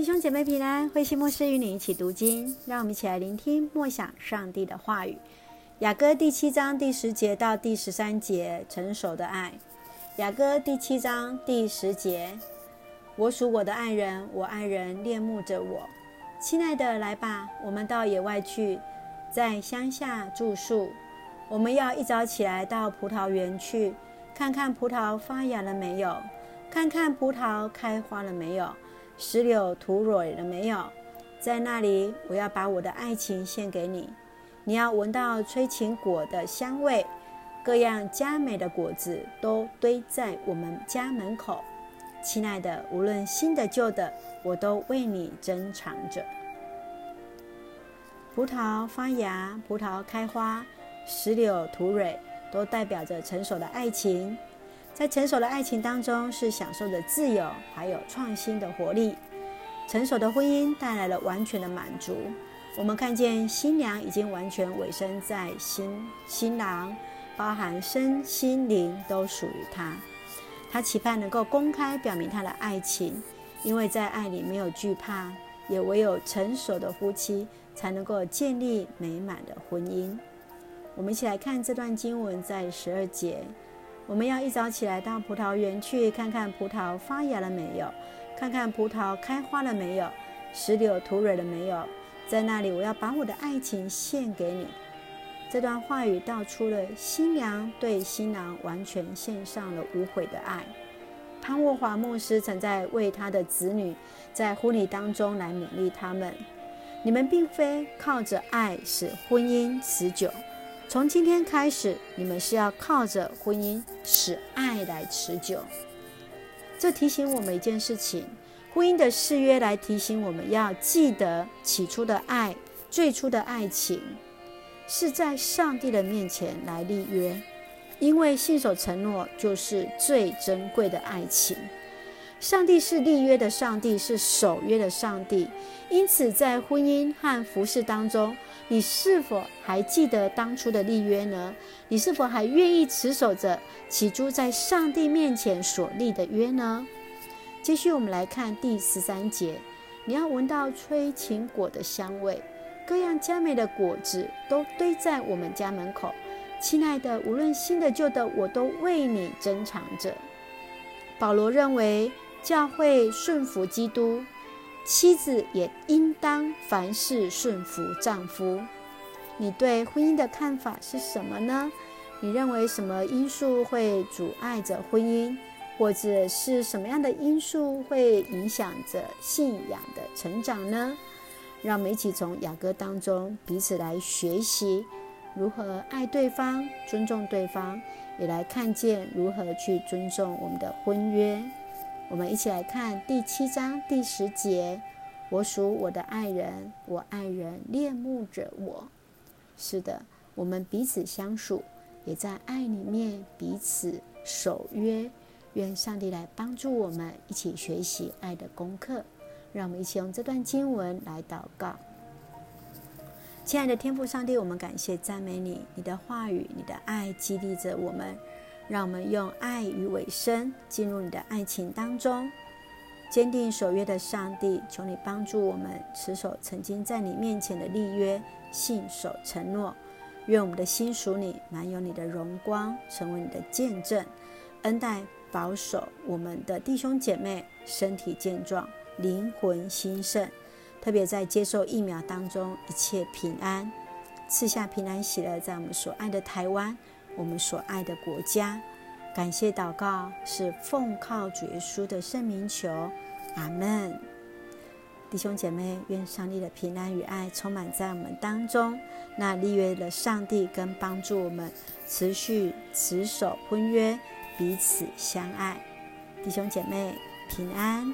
弟兄姐妹平安，慧馨牧师与你一起读经，让我们一起来聆听默想上帝的话语。雅歌第七章第十节到第十三节，成熟的爱。雅歌第七章第十节：我属我的爱人，我爱人恋慕着我。亲爱的，来吧，我们到野外去，在乡下住宿。我们要一早起来到葡萄园去，看看葡萄发芽了没有，看看葡萄开花了没有。石榴吐蕊了没有？在那里，我要把我的爱情献给你。你要闻到催情果的香味，各样佳美的果子都堆在我们家门口。亲爱的，无论新的旧的，我都为你珍藏着。葡萄发芽，葡萄开花，石榴吐蕊，都代表着成熟的爱情。在成熟的爱情当中，是享受着自由，还有创新的活力。成熟的婚姻带来了完全的满足。我们看见新娘已经完全委身在新新郎，包含身心灵都属于他。他期盼能够公开表明他的爱情，因为在爱里没有惧怕，也唯有成熟的夫妻才能够建立美满的婚姻。我们一起来看这段经文，在十二节。我们要一早起来到葡萄园去，看看葡萄发芽了没有，看看葡萄开花了没有，石榴吐蕊了没有。在那里，我要把我的爱情献给你。这段话语道出了新娘对新郎完全献上了无悔的爱。潘沃华牧师曾在为他的子女在婚礼当中来勉励他们：你们并非靠着爱使婚姻持久。从今天开始，你们是要靠着婚姻使爱来持久。这提醒我们一件事情：婚姻的誓约来提醒我们要记得起初的爱，最初的爱情是在上帝的面前来立约，因为信守承诺就是最珍贵的爱情。上帝是立约的上帝，是守约的上帝。因此，在婚姻和服饰当中，你是否还记得当初的立约呢？你是否还愿意持守着起初在上帝面前所立的约呢？继续，我们来看第十三节：你要闻到催情果的香味，各样佳美的果子都堆在我们家门口。亲爱的，无论新的旧的，我都为你珍藏着。保罗认为。教会顺服基督，妻子也应当凡事顺服丈夫。你对婚姻的看法是什么呢？你认为什么因素会阻碍着婚姻，或者是什么样的因素会影响着信仰的成长呢？让我们一起从雅歌当中彼此来学习如何爱对方、尊重对方，也来看见如何去尊重我们的婚约。我们一起来看第七章第十节：“我属我的爱人，我爱人恋慕着我。”是的，我们彼此相属，也在爱里面彼此守约。愿上帝来帮助我们一起学习爱的功课。让我们一起用这段经文来祷告。亲爱的天父上帝，我们感谢赞美你，你的话语，你的爱激励着我们。让我们用爱与委身进入你的爱情当中，坚定守约的上帝，求你帮助我们持守曾经在你面前的立约，信守承诺。愿我们的心属你，满有你的荣光，成为你的见证，恩待保守我们的弟兄姐妹身体健壮，灵魂兴盛。特别在接受疫苗当中，一切平安，赐下平安喜乐，在我们所爱的台湾。我们所爱的国家，感谢祷告是奉靠主耶稣的圣名求，阿门。弟兄姐妹，愿上帝的平安与爱充满在我们当中。那立约的上帝跟帮助我们持续持守婚约，彼此相爱。弟兄姐妹平安。